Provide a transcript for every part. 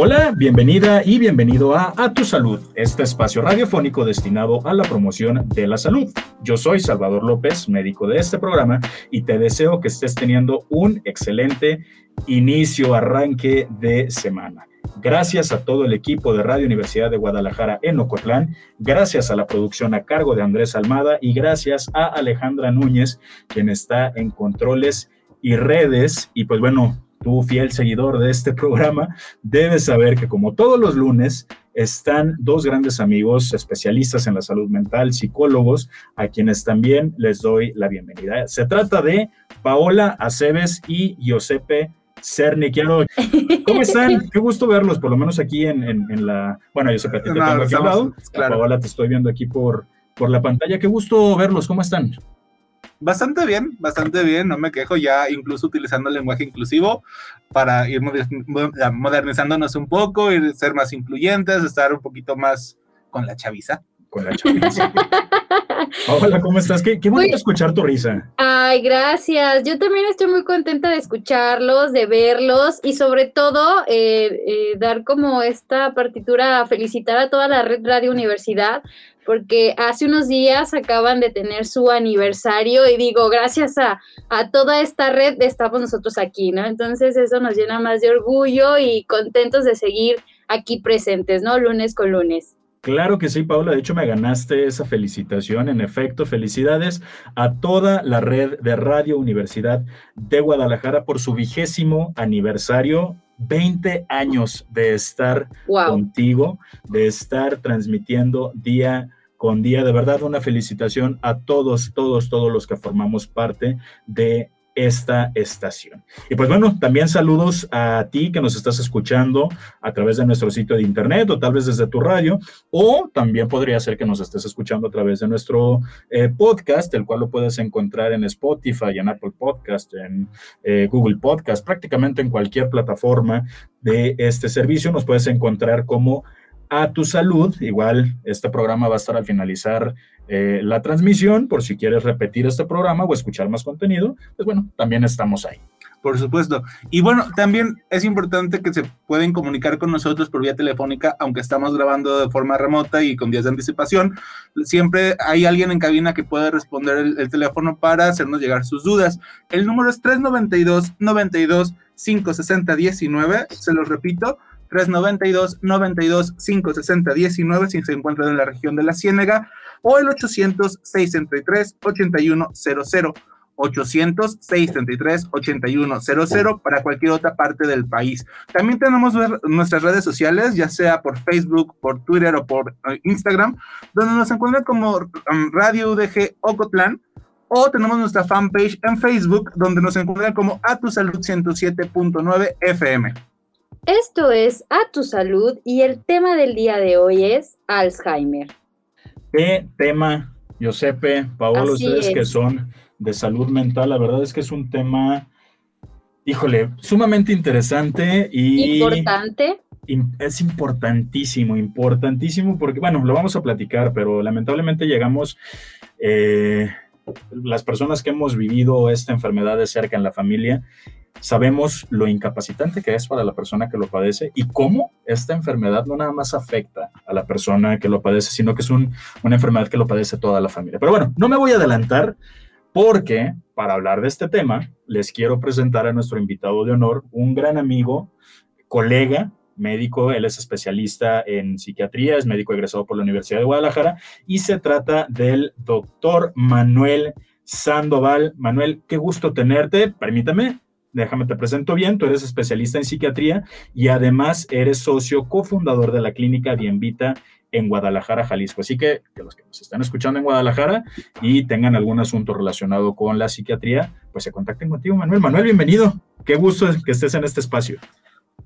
Hola, bienvenida y bienvenido a A Tu Salud, este espacio radiofónico destinado a la promoción de la salud. Yo soy Salvador López, médico de este programa, y te deseo que estés teniendo un excelente inicio, arranque de semana. Gracias a todo el equipo de Radio Universidad de Guadalajara en Ocotlán, gracias a la producción a cargo de Andrés Almada y gracias a Alejandra Núñez, quien está en controles y redes. Y pues bueno, tú fiel seguidor de este programa, debes saber que como todos los lunes están dos grandes amigos especialistas en la salud mental, psicólogos, a quienes también les doy la bienvenida. Se trata de Paola Aceves y Giuseppe Cerniquiano. ¿Cómo están? Qué gusto verlos, por lo menos aquí en, en, en la... Bueno, Giuseppe, te, te No, tengo aquí al lado. claro. Paola, te estoy viendo aquí por, por la pantalla. Qué gusto verlos. ¿Cómo están? Bastante bien, bastante bien, no me quejo, ya incluso utilizando el lenguaje inclusivo para ir moder- mo- modernizándonos un poco, ir ser más incluyentes, estar un poquito más con la chaviza. Con la chaviza. Paola, ¿cómo estás? Qué, qué bonito escuchar tu risa. Ay, gracias. Yo también estoy muy contenta de escucharlos, de verlos y sobre todo eh, eh, dar como esta partitura, felicitar a toda la red Radio Universidad porque hace unos días acaban de tener su aniversario y digo, gracias a, a toda esta red estamos nosotros aquí, ¿no? Entonces eso nos llena más de orgullo y contentos de seguir aquí presentes, ¿no? Lunes con lunes. Claro que sí, Paula. De hecho, me ganaste esa felicitación. En efecto, felicidades a toda la red de Radio Universidad de Guadalajara por su vigésimo aniversario. 20 años de estar Wow. contigo, de estar transmitiendo día con día. De verdad, una felicitación a todos, todos, todos los que formamos parte de esta estación. Y pues bueno, también saludos a ti que nos estás escuchando a través de nuestro sitio de internet o tal vez desde tu radio, o también podría ser que nos estés escuchando a través de nuestro eh, podcast, el cual lo puedes encontrar en Spotify, en Apple Podcast, en eh, Google Podcast, prácticamente en cualquier plataforma de este servicio. Nos puedes encontrar como a tu salud. Igual este programa va a estar al finalizar eh, la transmisión, por si quieres repetir este programa o escuchar más contenido, pues bueno, también estamos ahí. Por supuesto. Y bueno, también es importante que se pueden comunicar con nosotros por vía telefónica, aunque estamos grabando de forma remota y con días de anticipación. Siempre hay alguien en cabina que puede responder el, el teléfono para hacernos llegar sus dudas. El número es 392 92 560 19. Se los repito. 392 92 560 19 si se encuentran en la región de la Ciénega o el 800 633 8100 800-633-8100 para cualquier otra parte del país. También tenemos nuestras redes sociales, ya sea por Facebook, por Twitter o por eh, Instagram, donde nos encuentran como um, Radio UDG Ocotlán, o tenemos nuestra fanpage en Facebook, donde nos encuentran como A Tu Salud 107.9 FM. Esto es A Tu Salud y el tema del día de hoy es Alzheimer. ¿Qué tema, Giuseppe, Paolo, Así ustedes es. que son de salud mental? La verdad es que es un tema, híjole, sumamente interesante y Importante. im- es importantísimo, importantísimo, porque, bueno, lo vamos a platicar, pero lamentablemente llegamos, eh, las personas que hemos vivido esta enfermedad de cerca en la familia, sabemos lo incapacitante que es para la persona que lo padece y cómo esta enfermedad no nada más afecta a la persona que lo padece, sino que es un- una enfermedad que lo padece toda la familia. Pero bueno, no me voy a adelantar porque para hablar de este tema les quiero presentar a nuestro invitado de honor, un gran amigo, colega, médico, él es especialista en psiquiatría, es médico egresado por la Universidad de Guadalajara y se trata del doctor Manuel Sandoval. Manuel, qué gusto tenerte. Permítame, déjame te presento bien, tú eres especialista en psiquiatría y además eres socio cofundador de la clínica Bienvita en Guadalajara, Jalisco. Así que, que los que nos están escuchando en Guadalajara y tengan algún asunto relacionado con la psiquiatría, pues se contacten contigo, Manuel. Manuel, bienvenido. Qué gusto que estés en este espacio.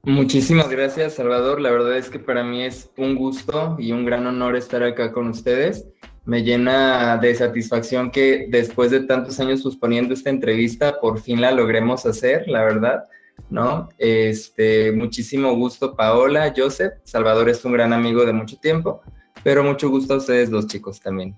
Muchísimas gracias, Salvador. La verdad es que para mí es un gusto y un gran honor estar acá con ustedes. Me llena de satisfacción que después de tantos años susponiendo esta entrevista, por fin la logremos hacer, la verdad, ¿no? Este, muchísimo gusto, Paola, Joseph. Salvador es un gran amigo de mucho tiempo, pero mucho gusto a ustedes los chicos también.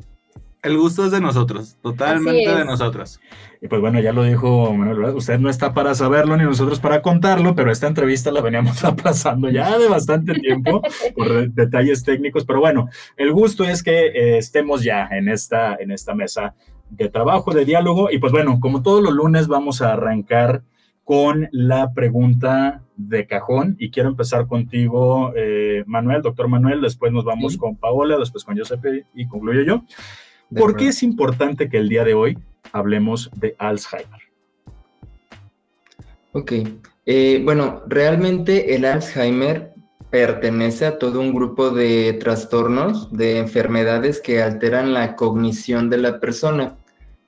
El gusto es de nosotros, totalmente de nosotros. Y pues bueno, ya lo dijo Manuel, usted no está para saberlo ni nosotros para contarlo, pero esta entrevista la veníamos aplazando ya de bastante tiempo por detalles técnicos, pero bueno, el gusto es que eh, estemos ya en esta, en esta mesa de trabajo, de diálogo, y pues bueno, como todos los lunes vamos a arrancar con la pregunta de cajón. Y quiero empezar contigo, eh, Manuel, doctor Manuel, después nos vamos con Paola, después con Giuseppe y concluyo yo. ¿Por qué es importante que el día de hoy hablemos de Alzheimer? Ok, eh, bueno, realmente el Alzheimer pertenece a todo un grupo de trastornos, de enfermedades que alteran la cognición de la persona.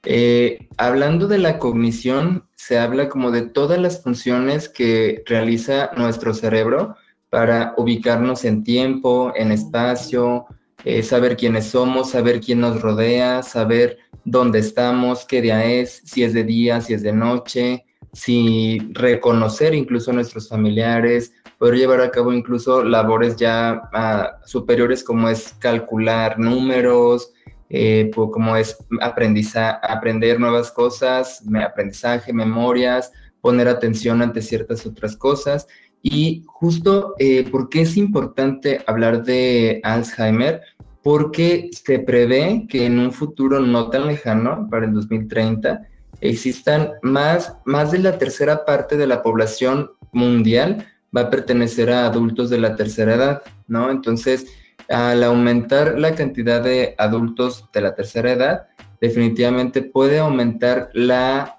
Eh, hablando de la cognición, se habla como de todas las funciones que realiza nuestro cerebro para ubicarnos en tiempo, en espacio, eh, saber quiénes somos, saber quién nos rodea, saber dónde estamos, qué día es, si es de día, si es de noche, si reconocer incluso a nuestros familiares, poder llevar a cabo incluso labores ya ah, superiores como es calcular números, eh, como es aprender nuevas cosas, aprendizaje, memorias, poner atención ante ciertas otras cosas. Y justo, eh, ¿por qué es importante hablar de Alzheimer? Porque se prevé que en un futuro no tan lejano, para el 2030, existan más, más de la tercera parte de la población mundial va a pertenecer a adultos de la tercera edad, ¿no? Entonces, al aumentar la cantidad de adultos de la tercera edad, definitivamente puede aumentar la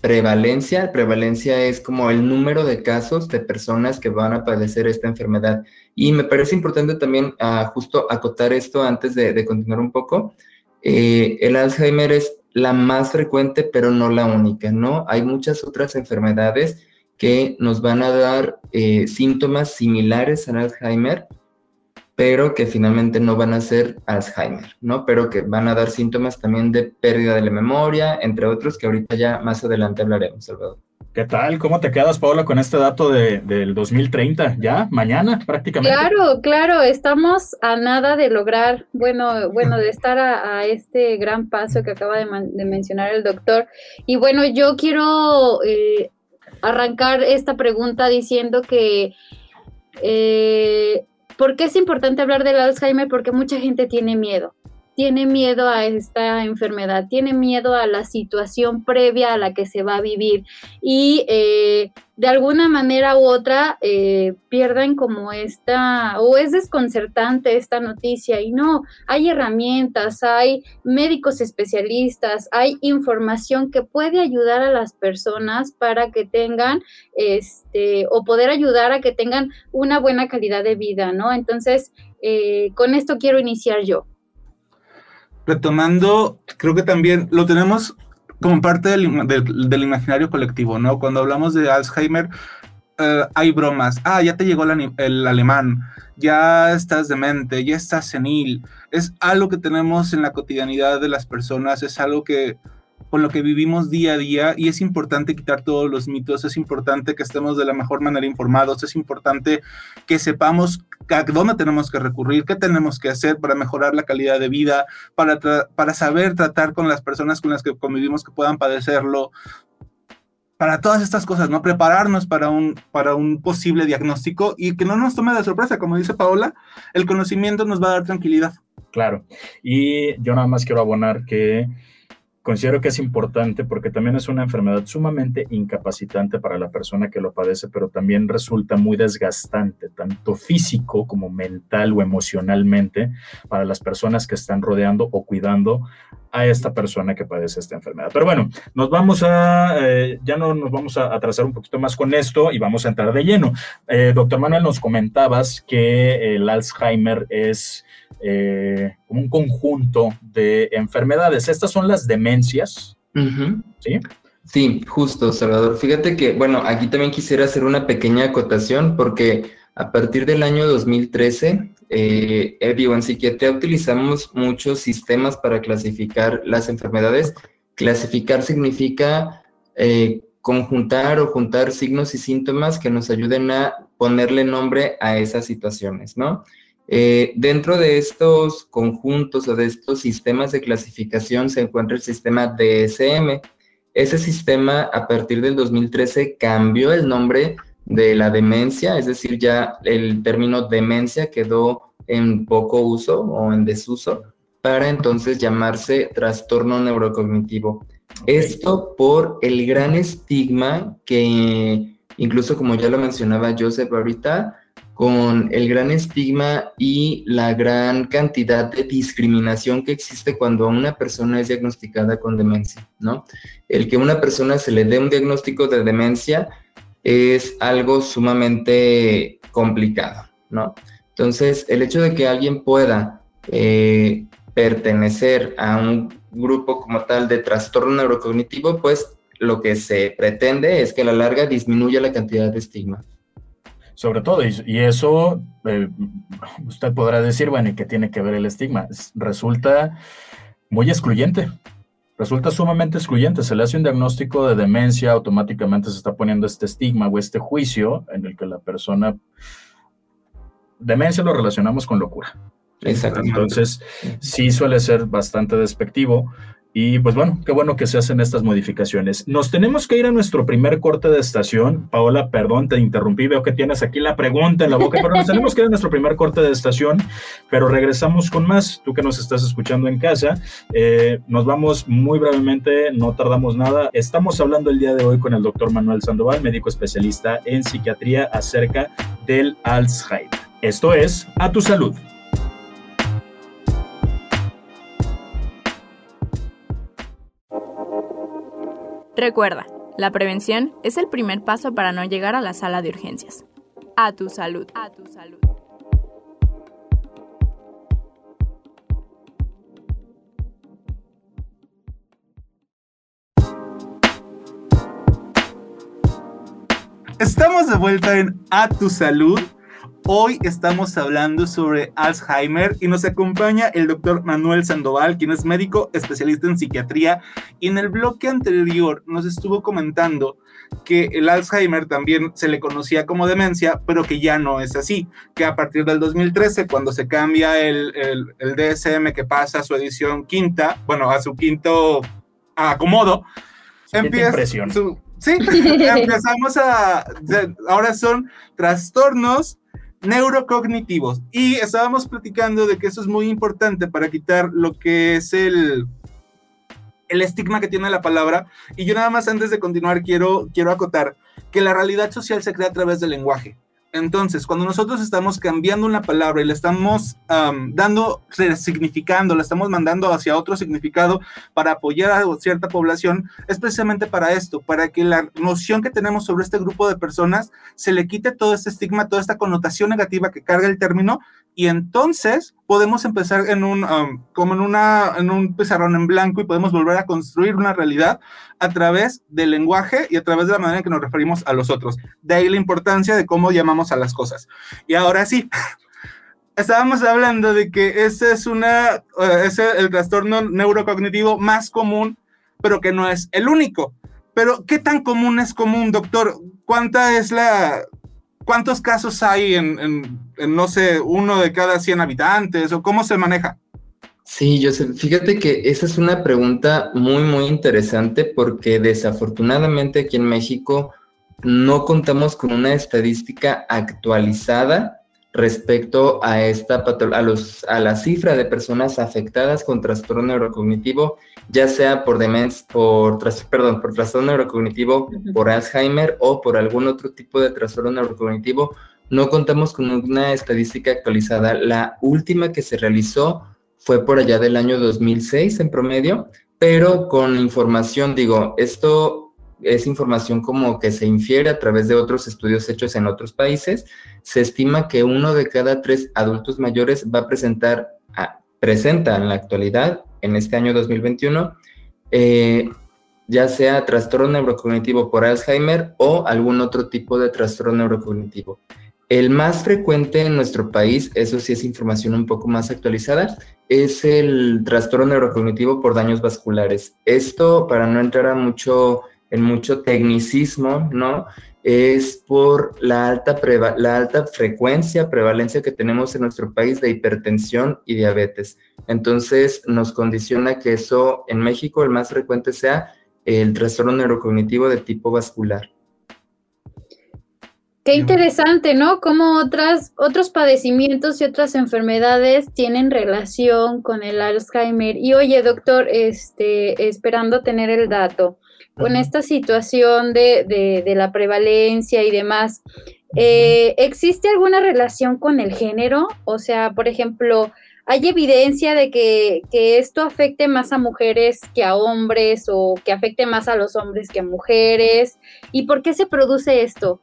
prevalencia. Prevalencia es como el número de casos de personas que van a padecer esta enfermedad. Y me parece importante también uh, justo acotar esto antes de, continuar un poco. Eh, el Alzheimer es la más frecuente, pero no la única, ¿no? Hay muchas otras enfermedades que nos van a dar eh, síntomas similares al Alzheimer, pero que finalmente no van a ser Alzheimer, ¿no? Pero que van a dar síntomas también de pérdida de la memoria, entre otros, que ahorita ya más adelante hablaremos, Salvador. ¿Qué tal? ¿Cómo te quedas, Paula, con este dato de, del 2030? ¿Ya? ¿Mañana prácticamente? Claro, claro, estamos a nada de lograr, bueno, bueno, de estar a, a este gran paso que acaba de, de, mencionar el doctor. Y bueno, yo quiero eh, arrancar esta pregunta diciendo que eh, ¿Por qué es importante hablar del Alzheimer? Porque mucha gente tiene miedo. Tiene miedo a esta enfermedad, tiene miedo a la situación previa a la que se va a vivir y eh, de alguna manera u otra eh, pierden como esta, o es desconcertante esta noticia y no, hay herramientas, hay médicos especialistas, hay información que puede ayudar a las personas para que tengan, este, o poder ayudar a que tengan una buena calidad de vida, ¿no? Entonces, eh, con esto quiero iniciar yo. Retomando, creo que también lo tenemos como parte del, del, imaginario colectivo, ¿no? Cuando hablamos de Alzheimer, uh, hay bromas. Ah, ya te llegó el, el, alemán, ya estás demente, ya estás senil. Es algo que tenemos en la cotidianidad de las personas, es algo que con lo que vivimos día a día y es importante quitar todos los mitos, es importante que estemos de la mejor manera informados, es importante que sepamos a dónde tenemos que recurrir, qué tenemos que hacer para mejorar la calidad de vida, para, para saber tratar con las personas con las que convivimos que puedan padecerlo, para todas estas cosas, ¿no? Prepararnos para un, para un posible diagnóstico y que no nos tome de sorpresa, como dice Paola, el conocimiento nos va a dar tranquilidad. Claro, y yo nada más quiero abonar que Considero que es importante porque también es una enfermedad sumamente incapacitante para la persona que lo padece, pero también resulta muy desgastante, tanto físico como mental o emocionalmente, para las personas que están rodeando o cuidando a esta persona que padece esta enfermedad. Pero bueno, nos vamos a, eh, ya no nos vamos a atrasar un poquito más con esto y vamos a entrar de lleno. Eh, doctor Manuel, nos comentabas que el Alzheimer es eh, como un conjunto de enfermedades. Estas son las demencias, ¿sí? Sí, justo, Salvador. Fíjate que, bueno, aquí también quisiera hacer una pequeña acotación porque a partir del año 2013, eh, en psiquiatría utilizamos muchos sistemas para clasificar las enfermedades. Clasificar significa eh, conjuntar o juntar signos y síntomas que nos ayuden a ponerle nombre a esas situaciones, ¿no? Eh, dentro de estos conjuntos o de estos sistemas de clasificación se encuentra el sistema DSM. Ese sistema a partir del 2013 cambió el nombre de la demencia, es decir, ya el término demencia quedó en poco uso o en desuso para entonces llamarse trastorno neurocognitivo. Esto por el gran estigma que, incluso como ya lo mencionaba Joseph ahorita, con el gran estigma y la gran cantidad de discriminación que existe cuando una persona es diagnosticada con demencia, ¿no? El que una persona se le dé un diagnóstico de demencia es algo sumamente complicado, ¿no? Entonces, el hecho de que alguien pueda eh, pertenecer a un grupo como tal de trastorno neurocognitivo, pues lo que se pretende es que a la larga disminuya la cantidad de estigma sobre todo, y, eso eh, usted podrá decir, bueno, ¿y qué tiene que ver el estigma? Resulta muy excluyente, resulta sumamente excluyente. Se le hace un diagnóstico de demencia, automáticamente se está poniendo este estigma o este juicio en el que la persona... Demencia lo relacionamos con locura. Exacto. Entonces, sí suele ser bastante despectivo. Y pues bueno, qué bueno que se hacen estas modificaciones. Nos tenemos que ir a nuestro primer corte de estación. Paola, perdón, te interrumpí, veo que tienes aquí la pregunta en la boca, pero nos tenemos que ir a nuestro primer corte de estación, pero regresamos con más. Tú que nos estás escuchando en casa, eh, nos vamos muy brevemente, no tardamos nada. Estamos hablando el día de hoy con el doctor Manuel Sandoval, médico especialista en psiquiatría acerca del Alzheimer. Esto es A Tu Salud. Recuerda, la prevención es el primer paso para no llegar a la sala de urgencias. A tu salud. A tu salud. Estamos de vuelta en A tu salud Hoy estamos hablando sobre Alzheimer y nos acompaña el doctor Manuel Sandoval, quien es médico especialista en psiquiatría. Y en el bloque anterior nos estuvo comentando que el Alzheimer también se le conocía como demencia, pero que ya no es así, que a partir del 2013, cuando se cambia el, el, DSM que pasa a su edición quinta, bueno, a su quinto acomodo, empieza su, sí, empezamos a, ahora son trastornos neurocognitivos. Y estábamos platicando de que eso es muy importante para quitar lo que es el, el estigma que tiene la palabra. Y yo nada más antes de continuar quiero, quiero acotar que la realidad social se crea a través del lenguaje. Entonces, cuando nosotros estamos cambiando una palabra y le estamos dando, resignificando, la estamos mandando hacia otro significado para apoyar a cierta población, es precisamente para esto, para que la noción que tenemos sobre este grupo de personas se le quite todo este estigma, toda esta connotación negativa que carga el término y entonces podemos empezar en un, como en, una, en un pizarrón en blanco y podemos volver a construir una realidad a través del lenguaje y a través de la manera en que nos referimos a los otros. De ahí la importancia de cómo llamamos a las cosas. Y ahora sí, estábamos hablando de que ese es una, eh, ese es el trastorno neurocognitivo más común, pero que no es el único. Pero, ¿qué tan común es común, doctor? ¿Cuánta es la, ¿Cuántos casos hay en, no sé, uno de cada 100 habitantes o cómo se maneja? Sí, Joseph, fíjate que esa es una pregunta muy, muy interesante porque desafortunadamente aquí en México no contamos con una estadística actualizada respecto a esta a los a la cifra de personas afectadas con trastorno neurocognitivo, ya sea por demencia, por perdón, por trastorno neurocognitivo, por Alzheimer o por algún otro tipo de trastorno neurocognitivo, no contamos con una estadística actualizada. La última que se realizó fue por allá del año 2006 en promedio, pero con información, digo, esto es información como que se infiere a través de otros estudios hechos en otros países. Se estima que uno de cada tres adultos mayores va a presentar, presenta en la actualidad, en este año 2021, eh, ya sea trastorno neurocognitivo por Alzheimer o algún otro tipo de trastorno neurocognitivo. El más frecuente en nuestro país, eso sí es información un poco más actualizada, es el trastorno neurocognitivo por daños vasculares. Esto, para no entrar a mucho, en mucho tecnicismo, ¿no? Es por la alta, la alta frecuencia, prevalencia que tenemos en nuestro país de hipertensión y diabetes. Entonces, nos condiciona que eso en México el más frecuente sea el trastorno neurocognitivo de tipo vascular. Qué interesante, ¿no? Cómo otras, otros padecimientos y otras enfermedades tienen relación con el Alzheimer. Y oye, doctor, este, esperando tener el dato, con esta situación de, de, la prevalencia y demás, eh, ¿existe alguna relación con el género? O sea, por ejemplo, ¿hay evidencia de que, que esto afecte más a mujeres que a hombres o que afecte más a los hombres que a mujeres? ¿Y por qué se produce esto?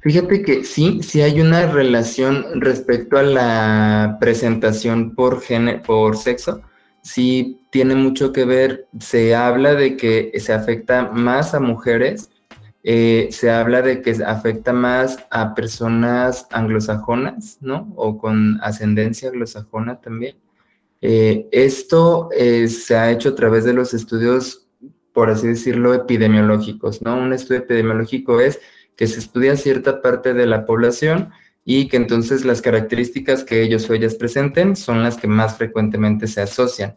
Fíjate que sí, sí hay una relación respecto a la presentación por género, por sexo. Sí tiene mucho que ver. Se habla de que se afecta más a mujeres. Eh, se habla de que afecta más a personas anglosajonas, ¿no? O con ascendencia anglosajona también. Eh, esto eh, se ha hecho a través de los estudios, por así decirlo, epidemiológicos, ¿no? Un estudio epidemiológico es que se estudia cierta parte de la población y que entonces las características que ellos o ellas presenten son las que más frecuentemente se asocian.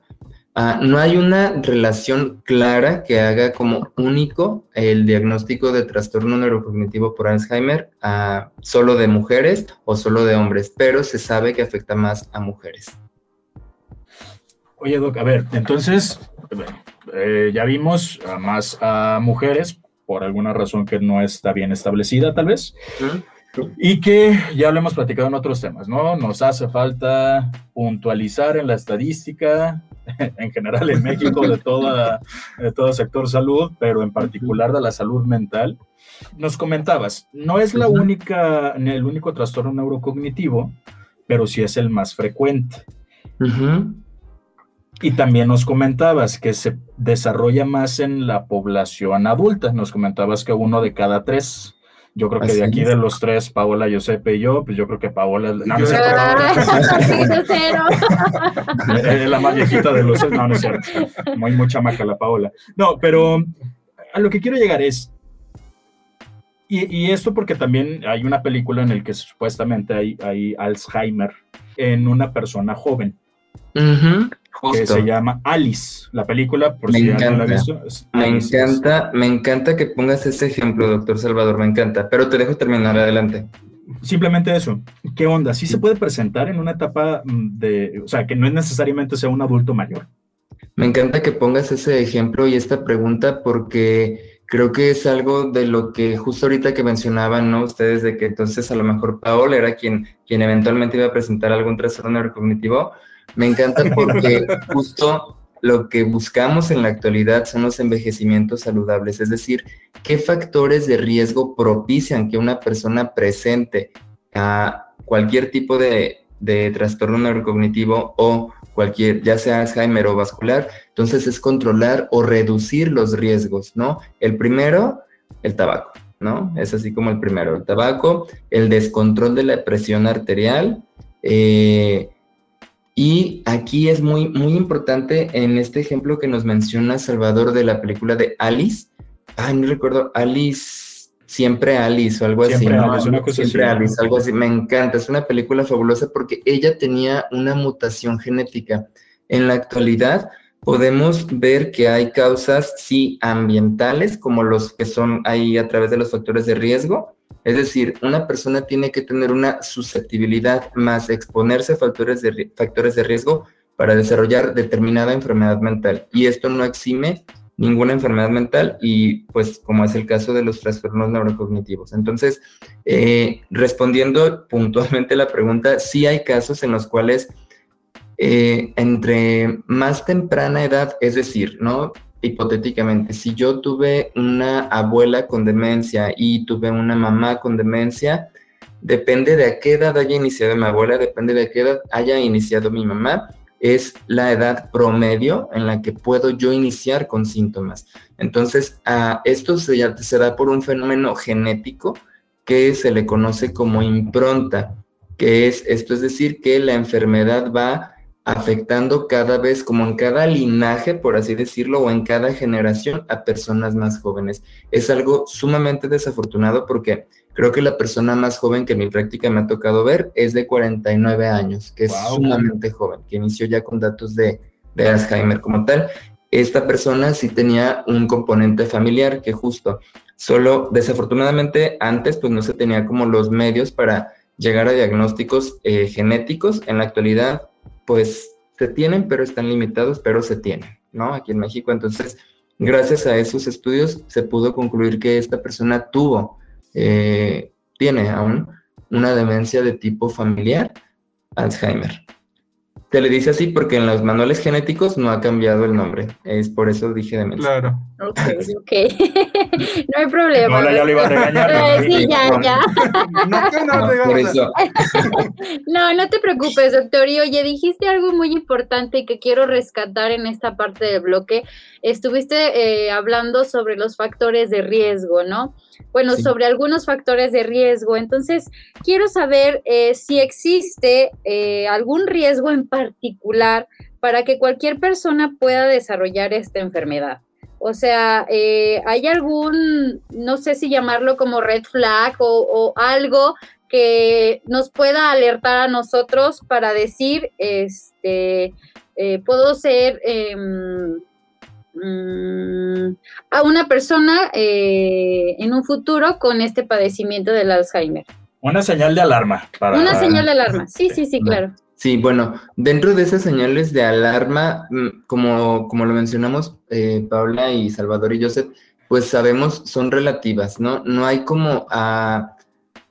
Ah, no hay una relación clara que haga como único el diagnóstico de trastorno neurocognitivo por Alzheimer solo de mujeres o solo de hombres, pero se sabe que afecta más a mujeres. Oye, Doc, a ver, entonces, eh, ya vimos más a mujeres, por alguna razón que no está bien establecida, tal vez. Y que ya lo hemos platicado en otros temas, ¿no? Nos hace falta puntualizar en la estadística, en general en México, de, toda, de todo sector salud, pero en particular de la salud mental. Nos comentabas, no es la única, el único trastorno neurocognitivo, pero sí es el más frecuente. Y también nos comentabas que se desarrolla más en la población adulta. Nos comentabas que uno de cada tres. Yo creo que de aquí de los tres, Paola, Josepe y yo, pues yo creo que Paola no, es la más viejita de los No, no es cierto. Muy mucha maca la Paola. No, pero a lo que quiero llegar es. Y, y esto porque también hay una película en la que supuestamente hay, hay Alzheimer en una persona joven que se llama Alice. La película, por si no la visto. Me encanta, me encanta que pongas ese ejemplo, doctor Salvador, me encanta. Pero te dejo terminar adelante. Simplemente eso. ¿Qué onda? ¿Sí se puede presentar en una etapa mm, de, o sea, que no es necesariamente sea un adulto mayor? Me encanta que pongas ese ejemplo y esta pregunta porque creo que es algo de lo que justo ahorita que mencionaban, ¿no? Ustedes de que entonces a lo mejor Paola era quien, quien eventualmente iba a presentar algún trastorno neurocognitivo. Me encanta porque justo lo que buscamos en la actualidad son los envejecimientos saludables, es decir, qué factores de riesgo propician que una persona presente a cualquier tipo de, trastorno neurocognitivo o cualquier, ya sea Alzheimer o vascular, entonces es controlar o reducir los riesgos, ¿no? El primero, el tabaco, ¿no? Es así como el primero, el tabaco, el descontrol de la presión arterial, eh, y aquí es muy, muy importante en este ejemplo que nos menciona Salvador de la película de Alice. Ay, no recuerdo, Alice, siempre Alice o algo así. siempre Alice, algo así. Me encanta, es una película fabulosa porque ella tenía una mutación genética. En la actualidad podemos ver que hay causas, sí, ambientales, como los que son ahí a través de los factores de riesgo, es decir, una persona tiene que tener una susceptibilidad más exponerse a factores de, riesgo para desarrollar determinada enfermedad mental. Y esto no exime ninguna enfermedad mental y pues como es el caso de los trastornos neurocognitivos. Entonces, eh, respondiendo puntualmente la pregunta, sí hay casos en los cuales eh, entre más temprana edad, es decir, ¿no? Hipotéticamente, si yo tuve una abuela con demencia y tuve una mamá con demencia, depende de a qué edad haya iniciado mi abuela, depende de a qué edad haya iniciado mi mamá, es la edad promedio en la que puedo yo iniciar con síntomas. Entonces, esto se, se da por un fenómeno genético que se le conoce como impronta, que es esto, es decir, que la enfermedad va afectando cada vez, como en cada linaje, por así decirlo, o en cada generación a personas más jóvenes. Es algo sumamente desafortunado porque creo que la persona más joven que en mi práctica me ha tocado ver es de 49 años, que es sumamente joven, que inició ya con datos de, de Alzheimer como tal. Esta persona sí tenía un componente familiar que justo, solo desafortunadamente antes pues no se tenía como los medios para llegar a diagnósticos eh, genéticos. En la actualidad pues se tienen, pero están limitados, pero se tienen, ¿no? Aquí en México. Entonces, gracias a esos estudios se pudo concluir que esta persona tuvo, eh, tiene aún una demencia de tipo familiar, Alzheimer. Se le dice así porque en los manuales genéticos no ha cambiado el nombre. Es por eso dije demencia. Claro. Ok, ok. no hay problema. Hola, ya lo iba a regañar. Sí, ya, ya. No, que no, No, te por ganas. eso, No, no te preocupes, doctor. Y oye, dijiste algo muy importante que quiero rescatar en esta parte del bloque. Estuviste eh, hablando sobre los factores de riesgo, ¿no? Bueno, Sí. sobre algunos factores de riesgo. Entonces, quiero saber eh, si existe eh, algún riesgo en particular para que cualquier persona pueda desarrollar esta enfermedad. O sea, eh, ¿hay algún, no sé si llamarlo como red flag o, o algo que nos pueda alertar a nosotros para decir, este, eh, puedo ser em, mm, a una persona eh, en un futuro con este padecimiento del Alzheimer? Una señal de alarma. Para, Una señal de alarma. Sí, sí, sí, claro. Sí, bueno, dentro de esas señales de alarma, mm, como, como lo mencionamos eh, Paula y Salvador y Joseph, pues sabemos son relativas, ¿no? No hay como ah,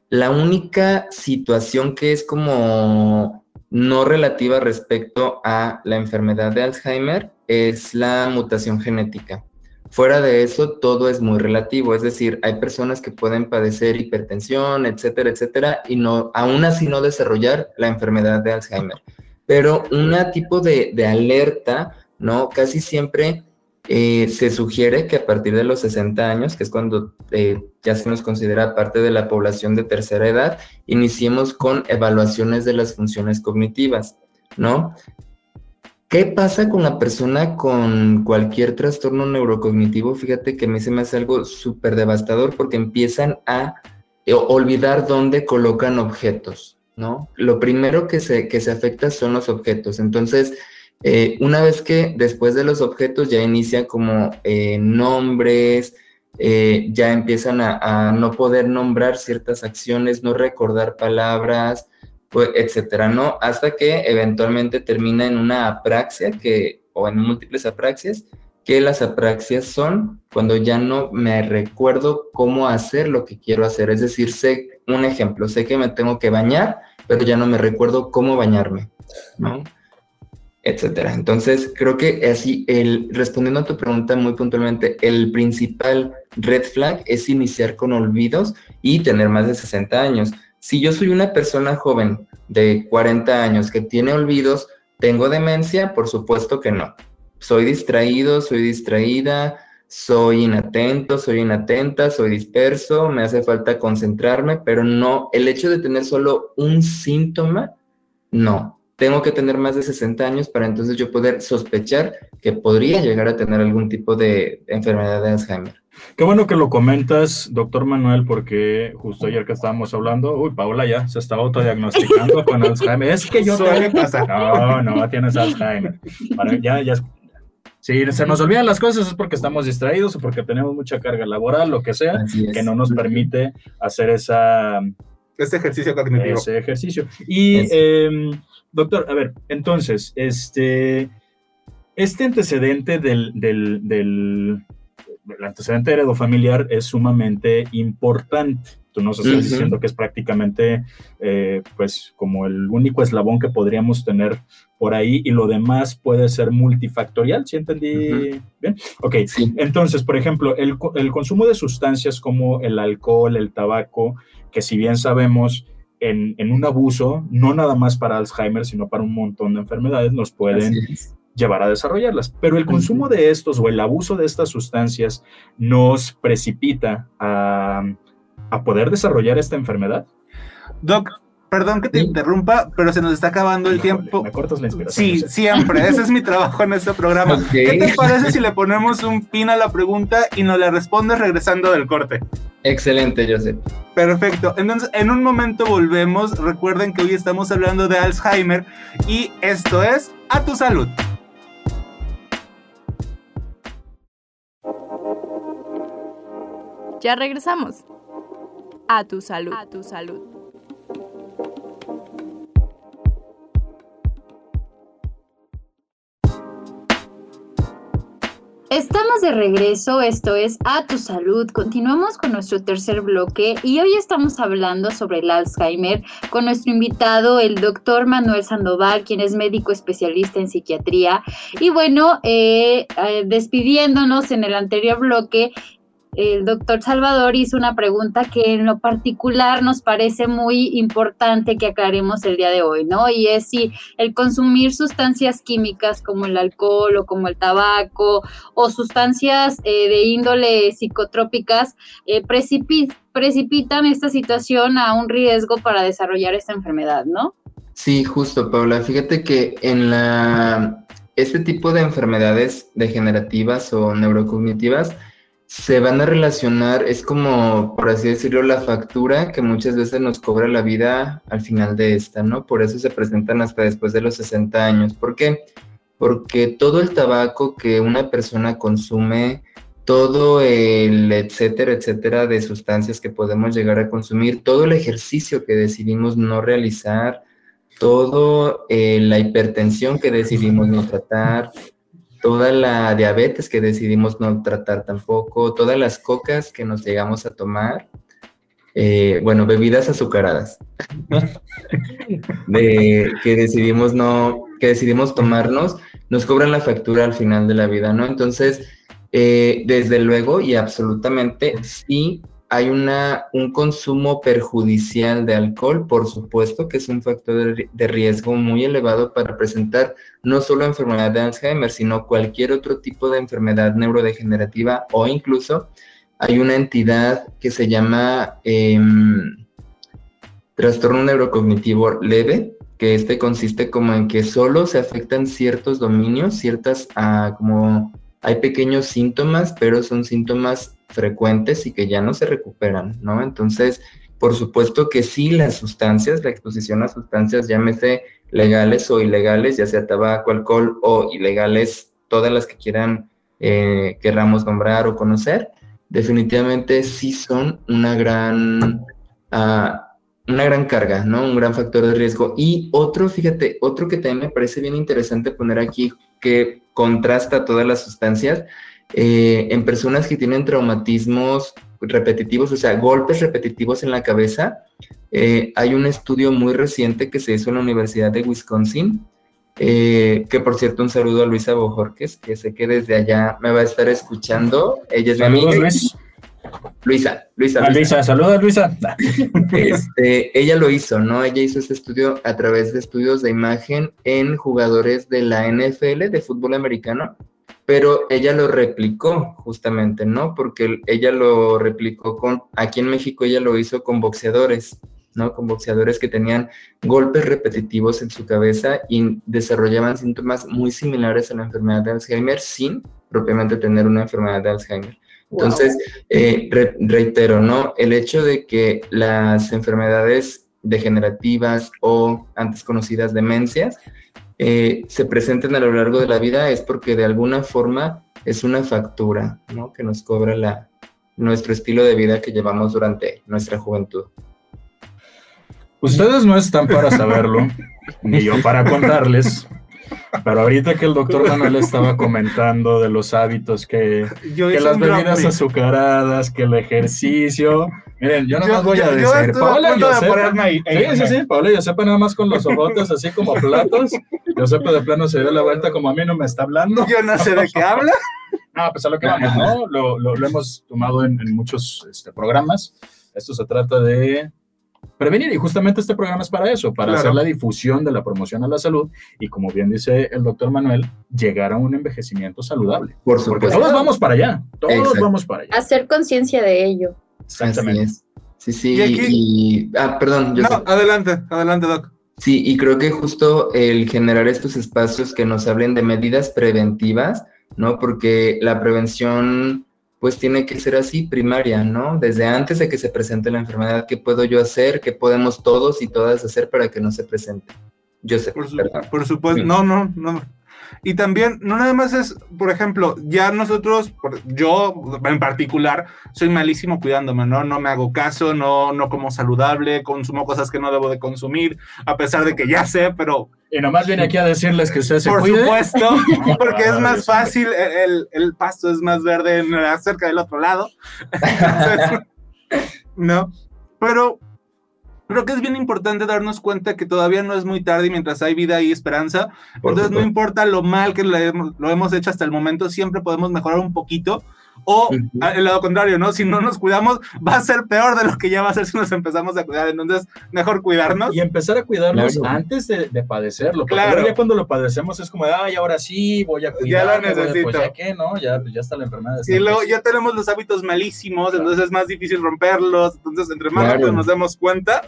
la única situación que es como no relativa respecto a la enfermedad de Alzheimer es la mutación genética. Fuera de eso, todo es muy relativo, es decir, hay personas que pueden padecer hipertensión, etcétera, etcétera, y no, aún así no desarrollar la enfermedad de Alzheimer. Pero un tipo de, de alerta, ¿no? Casi siempre eh, se sugiere que a partir de los 60 años, que es cuando eh, ya se nos considera parte de la población de tercera edad, iniciemos con evaluaciones de las funciones cognitivas, ¿no? ¿Qué pasa con la persona con cualquier trastorno neurocognitivo? Fíjate que a mí se me hace algo súper devastador porque empiezan a eh, olvidar dónde colocan objetos, ¿no? Lo primero que se, que se afecta son los objetos. Entonces, eh, una vez que después de los objetos ya inicia como eh, nombres, ya empiezan a, no poder nombrar ciertas acciones, no recordar palabras, etcétera, ¿no? Hasta que eventualmente termina en una apraxia que, o en múltiples apraxias, que las apraxias son cuando ya no me recuerdo cómo hacer lo que quiero hacer. Es decir, sé, un ejemplo, sé que me tengo que bañar, pero ya no me recuerdo cómo bañarme, ¿no? Etcétera. Entonces, creo que así, el, respondiendo a tu pregunta muy puntualmente, el principal red flag es iniciar con olvidos y tener más de 60 años. Si yo soy una persona joven de 40 años que tiene olvidos, ¿tengo demencia? Por supuesto que no. Soy distraído, soy distraída, soy inatento, soy inatenta, soy disperso, me hace falta concentrarme, pero no, el hecho de tener solo un síntoma, no. Tengo que tener más de 60 años para entonces yo poder sospechar que podría llegar a tener algún tipo de enfermedad de Alzheimer. Qué bueno que lo comentas, doctor Manuel, porque justo ayer que estábamos hablando, uy, Paula ya se está autodiagnosticando con Alzheimer. Es que yo Suele tengo- pasar. No, no, tienes Alzheimer. Para- ya, ya. Si se nos olvidan las cosas es porque estamos distraídos o porque tenemos mucha carga laboral, lo que sea, es. que no nos permite hacer esa, Este ejercicio cognitivo. ese ejercicio. Y, eh, doctor, a ver, entonces, este, este antecedente del, del, del- el antecedente heredofamiliar es sumamente importante. Tú nos estás diciendo que es prácticamente, eh, pues, como el único eslabón que podríamos tener por ahí y lo demás puede ser multifactorial, ¿sí entendí bien? Ok, Sí. entonces, por ejemplo, el, el consumo de sustancias como el alcohol, el tabaco, que si bien sabemos en, en un abuso, no nada más para Alzheimer, sino para un montón de enfermedades, nos pueden. Llevar a desarrollarlas. Pero el consumo de estos o el abuso de estas sustancias nos precipita a, a poder desarrollar esta enfermedad. Doc, perdón que te Sí. interrumpa, pero se nos está acabando el Híjole, tiempo. Me cortas la inspiración. Sí, no sé. siempre. Ese es mi trabajo en este programa. ¿Qué te parece si le ponemos un pin a la pregunta y nos la respondes regresando del corte? Excelente, Joseph. Perfecto. Entonces, en un momento volvemos. Recuerden que hoy estamos hablando de Alzheimer y esto es A tu salud. Ya regresamos. A tu salud. A tu salud. Estamos de regreso, esto es A Tu Salud. Continuamos con nuestro tercer bloque y hoy estamos hablando sobre el Alzheimer con nuestro invitado, el doctor Manuel Sandoval, quien es médico especialista en psiquiatría. Y bueno, eh, eh, despidiéndonos en el anterior bloque, el doctor Salvador hizo una pregunta que en lo particular nos parece muy importante que aclaremos el día de hoy, ¿no? Y es si el consumir sustancias químicas como el alcohol o como el tabaco o sustancias eh, de índole psicotrópicas eh, precipi- precipitan esta situación a un riesgo para desarrollar esta enfermedad, ¿no? Sí, justo, Paula. Fíjate que en este tipo de enfermedades degenerativas o neurocognitivas se van a relacionar, es como, por así decirlo, la factura que muchas veces nos cobra la vida al final de esta, ¿no? Por eso se presentan hasta después de los 60 años. ¿Por qué? Porque todo el tabaco que una persona consume, todo el etcétera, etcétera de sustancias que podemos llegar a consumir, todo el ejercicio que decidimos no realizar, todo eh, la hipertensión que decidimos no tratar, toda la diabetes que decidimos no tratar tampoco, todas las cocas que nos llegamos a tomar, eh, bueno, bebidas azucaradas, de, que decidimos no, que decidimos tomarnos, nos cobran la factura al final de la vida, ¿no? Entonces, eh, desde luego y absolutamente sí hay una, un consumo perjudicial de alcohol, por supuesto que es un factor de, riesgo muy elevado para presentar no solo enfermedad de Alzheimer, sino cualquier otro tipo de enfermedad neurodegenerativa o incluso hay una entidad que se llama eh, trastorno neurocognitivo leve, que este consiste como en que solo se afectan ciertos dominios, ciertas, ah, como hay pequeños síntomas, pero son síntomas frecuentes y que ya no se recuperan, ¿no? Entonces, por supuesto que sí, las sustancias, la exposición a sustancias, llámese legales o ilegales, ya sea tabaco, alcohol o ilegales, todas las que quieran, eh, querramos nombrar o conocer, definitivamente sí son una gran, uh, una gran carga, ¿no? Un gran factor de riesgo. Y otro, fíjate, otro que también me parece bien interesante poner aquí, que contrasta todas las sustancias, eh, en personas que tienen traumatismos repetitivos, o sea, golpes repetitivos en la cabeza. Eh, hay un estudio muy reciente que se hizo en la Universidad de Wisconsin, eh, que por cierto un saludo a Luisa Bojorques, que sé que desde allá me va a estar escuchando. Ella es mi amiga. Luis. Luisa, Luisa, Ah, Luisa, saluda Luisa. este, ella lo hizo, ¿no? Ella hizo ese estudio a través de estudios de imagen en jugadores de la NFL, de fútbol americano, pero ella lo replicó justamente, ¿no? Porque ella lo replicó con, aquí en México ella lo hizo con boxeadores, ¿no? Con boxeadores que tenían golpes repetitivos en su cabeza y desarrollaban síntomas muy similares a la enfermedad de Alzheimer sin propiamente tener una enfermedad de Alzheimer. Entonces, eh, re reitero, ¿no? El hecho de que las enfermedades degenerativas o antes conocidas demencias eh, se presenten a lo largo de la vida es porque de alguna forma es una factura, ¿no? Que nos cobra la, nuestro estilo de vida que llevamos durante nuestra juventud. Ustedes no están para saberlo, ni yo para contarles, Pero ahorita que el doctor Manuel estaba comentando de los hábitos que, que las bebidas azucaradas, que el ejercicio. Miren, yo nada más voy a yo- decir, Paola punto de Josepa. ponerme ahí- Sí, sí, sí, Paola Josepa nada más con los ojotes así como platos. Josepa de plano se dio la vuelta como a mí no me está hablando. Yo no sé de qué habla. No, pues a lo que vamos, ¿no? Lo, lo- lo hemos tomado en, en muchos este, programas. Esto se trata de prevenir y justamente este programa es para eso, para Claro. hacer la difusión de la promoción a la salud y como bien dice el doctor Manuel, llegar a un envejecimiento saludable. Por Porque supuesto. todos vamos para allá, todos Exacto. vamos para allá. Hacer conciencia de ello. Es. Sí, sí. Y aquí- y- ah, perdón. yo No, sé. adelante, adelante, Doc. Sí, y creo que justo el generar estos espacios que nos hablen de medidas preventivas, ¿no? Porque la prevención, pues tiene que ser así, primaria, ¿no? Desde antes de que se presente la enfermedad, ¿qué puedo yo hacer? ¿Qué podemos todos y todas hacer para que no se presente? Yo sé, Por, su- por supuesto, Sí. no, no, no. Y también, no nada más es, por ejemplo, ya nosotros, yo en particular, soy malísimo cuidándome, ¿no? No me hago caso, no, no como saludable, consumo cosas que no debo de consumir, a pesar de que ya sé, pero Y nomás viene aquí a decirles que usted se por cuide. supuesto, porque es más fácil, el, el- pasto es más verde cerca del otro lado. Entonces, no, pero creo que es bien importante darnos cuenta que todavía no es muy tarde y mientras hay vida y esperanza. Por Entonces, no supuesto. importa lo mal que lo hemos, lo hemos hecho hasta el momento, siempre podemos mejorar un poquito. O Ujú. a- el lado contrario, ¿no? Si no nos cuidamos, va a ser peor de lo que ya va a ser si nos empezamos a cuidar. Entonces, mejor cuidarnos. Y empezar a cuidarnos Claro. antes de, de padecerlo. Porque Claro. ya cuando lo padecemos es como, ay, ahora sí, voy a Ya cuidar. lo necesito. Pues ya que, ¿no? Ya, pues ya está la enfermedad. está Y luego ya tenemos los hábitos malísimos, entonces es más difícil romperlos. Entonces, entre más Claro. rápido nos demos cuenta,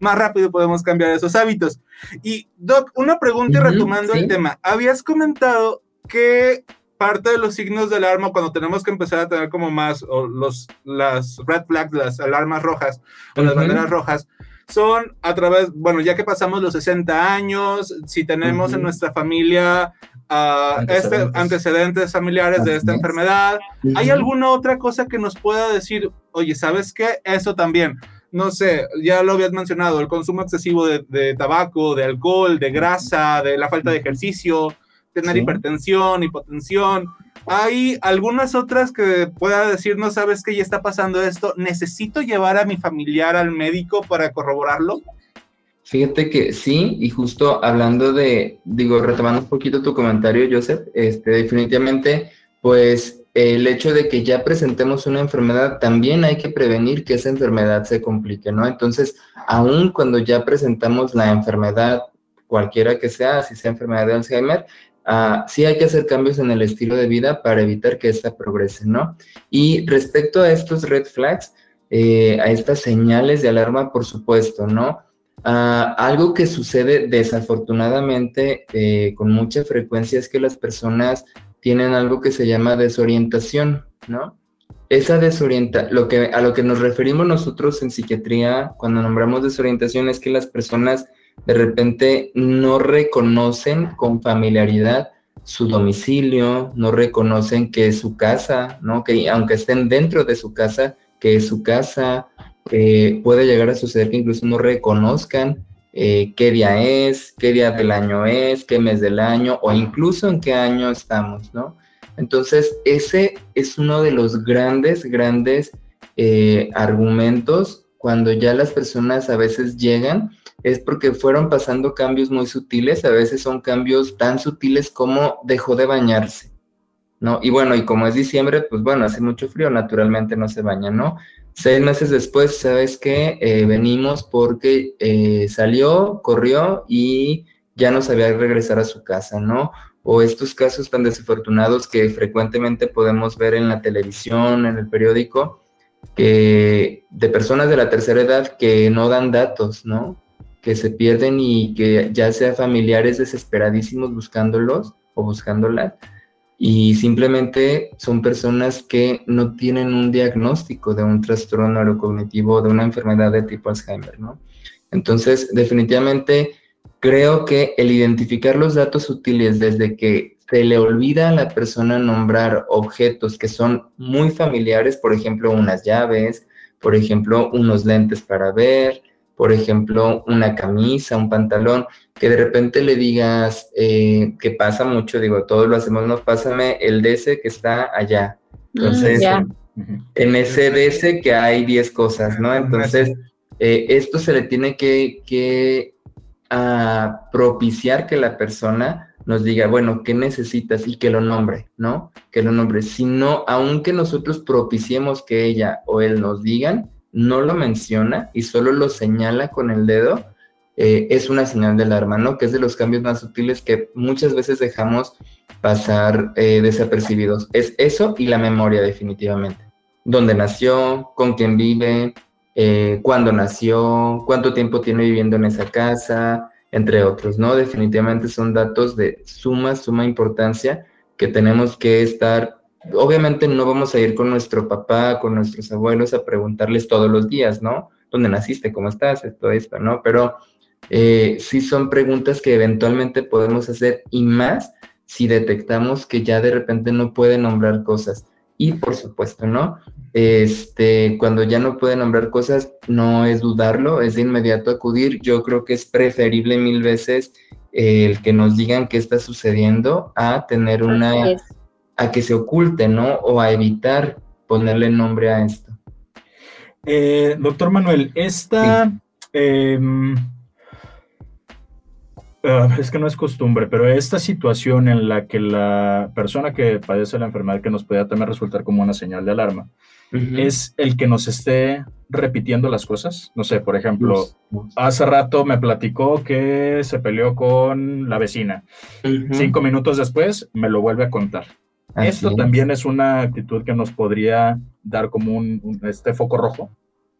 más rápido podemos cambiar esos hábitos. Y, Doc, una pregunta y Ujú, retomando el tema. Habías comentado que parte de los signos de alarma, cuando tenemos que empezar a tener como más, o los, las red flags, las alarmas rojas, o las banderas rojas, son a través, bueno, ya que pasamos los 60 años, si tenemos en nuestra familia ah, este, Antecedentes. antecedentes familiares de esta enfermedad, ¿Hay alguna otra cosa que nos pueda decir, oye, ¿sabes qué? Eso también. No sé, ya lo habías mencionado, el consumo excesivo de, de tabaco, de alcohol, de grasa, de la falta de ejercicio, tener Sí. hipertensión, hipotensión. ¿Hay algunas otras que pueda decirnos, sabes que ya está pasando esto? ¿Necesito llevar a mi familiar al médico para corroborarlo? Fíjate que sí, y justo hablando de, digo, retomando un poquito tu comentario, Joseph, este, definitivamente, pues el hecho de que ya presentemos una enfermedad, también hay que prevenir que esa enfermedad se complique, ¿no? Entonces, aún cuando ya presentamos la enfermedad, cualquiera que sea, si sea enfermedad de Alzheimer, ah, sí hay que hacer cambios en el estilo de vida para evitar que esta progrese, ¿no? Y respecto a estos red flags, eh, a estas señales de alarma, por supuesto, ¿no? Ah, algo que sucede desafortunadamente eh, con mucha frecuencia es que las personas tienen algo que se llama desorientación, ¿no? Esa desorienta, lo que, a lo que nos referimos nosotros en psiquiatría cuando nombramos desorientación es que las personas de repente no reconocen con familiaridad su domicilio, no reconocen que es su casa, ¿no? Que aunque estén dentro de su casa, que es su casa, eh, puede llegar a suceder que incluso no reconozcan eh, qué día es, qué día del año es, qué mes del año o incluso en qué año estamos, ¿no? Entonces, ese es uno de los grandes, grandes eh, argumentos cuando ya las personas a veces llegan, es porque fueron pasando cambios muy sutiles, a veces son cambios tan sutiles como dejó de bañarse, ¿no? Y bueno, y como es diciembre, pues bueno, hace mucho frío, naturalmente no se baña, ¿no? Seis meses después, ¿sabes qué? Eh, venimos porque eh, salió, corrió y ya no sabía regresar a su casa, ¿no? O estos casos tan desafortunados que frecuentemente podemos ver en la televisión, en el periódico, que de personas de la tercera edad que no dan datos, ¿no? Que se pierden y que ya sea familiares desesperadísimos buscándolos o buscándolas y simplemente son personas que no tienen un diagnóstico de un trastorno neurocognitivo o de una enfermedad de tipo Alzheimer, ¿no? Entonces, definitivamente creo que el identificar los datos útiles desde que se le olvida a la persona nombrar objetos que son muy familiares, por ejemplo, unas llaves, por ejemplo, unos lentes para ver, por ejemplo, una camisa, un pantalón, que de repente le digas, eh, que pasa mucho, digo, todos lo hacemos, no, pásame el DC que está allá. Mm, Entonces, en ese DC que hay 10 cosas, ¿no? Entonces, eh, esto se le tiene que, que ah, propiciar que la persona nos diga, bueno, ¿qué necesitas? Y que lo nombre, ¿no? Que lo nombre. Si no, aunque nosotros propiciemos que ella o él nos digan, no lo menciona y solo lo señala con el dedo, eh, es una señal de alarma, ¿no? Que es de los cambios más sutiles que muchas veces dejamos pasar eh, desapercibidos. Es eso y la memoria, definitivamente. Dónde nació, con quién vive, eh, cuándo nació, cuánto tiempo tiene viviendo en esa casa, entre otros, ¿no? Definitivamente son datos de suma, suma importancia que tenemos que estar, obviamente no vamos a ir con nuestro papá, con nuestros abuelos a preguntarles todos los días, ¿no? ¿Dónde naciste? ¿Cómo estás? Esto, esto, ¿no? Pero eh, sí son preguntas que eventualmente podemos hacer y más si detectamos que ya de repente no puede nombrar cosas. Y por supuesto, ¿no? Este, cuando ya no puede nombrar cosas, no es dudarlo, es de inmediato acudir. Yo creo que es preferible mil veces eh, el que nos digan qué está sucediendo a tener una. A que se oculte, ¿no? O a evitar ponerle nombre a esto. Eh, doctor Manuel, esta... em, ah, es que no es costumbre, pero esta situación en la que la persona que padece la enfermedad que nos puede también resultar como una señal de alarma, es el que nos esté repitiendo las cosas. No sé, por ejemplo, hace rato me platicó que se peleó con la vecina. Cinco minutos después me lo vuelve a contar. Así Esto es. también es una actitud que nos podría dar como un, un- este foco rojo.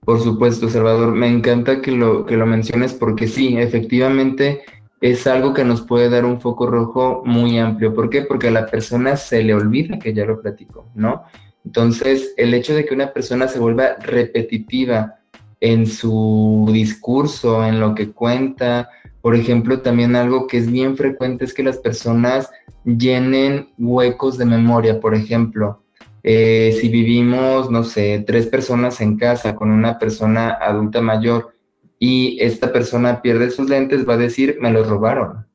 Por supuesto, Salvador, me encanta que lo, que lo menciones porque sí, efectivamente es algo que nos puede dar un foco rojo muy amplio. ¿Por qué? Porque a la persona se le olvida que ya lo platicó, ¿no? Entonces, el hecho de que una persona se vuelva repetitiva en su discurso, en lo que cuenta, por ejemplo, también algo que es bien frecuente es que las personas llenen huecos de memoria, por ejemplo. Eh, si vivimos, no sé, tres personas en casa con una persona adulta mayor y esta persona pierde sus lentes, va a decir, me los robaron,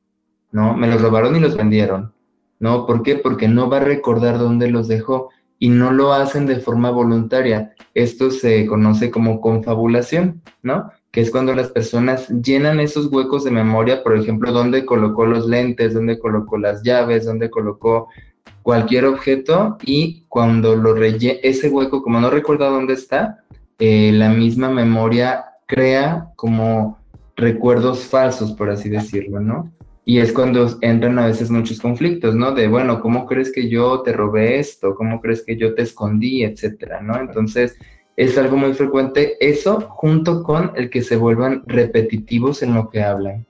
¿no? Me los robaron y los vendieron, ¿no? ¿Por qué? Porque no va a recordar dónde los dejó y no lo hacen de forma voluntaria. Esto se conoce como confabulación, ¿no? Que es cuando las personas llenan esos huecos de memoria, por ejemplo, dónde colocó los lentes, dónde colocó las llaves, dónde colocó cualquier objeto y cuando lo rellena, ese hueco, como no recuerda dónde está, eh, la misma memoria crea como recuerdos falsos, por así decirlo, ¿no? Y es cuando entran a veces muchos conflictos, ¿no? De, bueno, ¿cómo crees que yo te robé esto? ¿Cómo crees que yo te escondí? Etcétera, ¿no? Entonces, es algo muy frecuente eso junto con el que se vuelvan repetitivos en lo que hablan.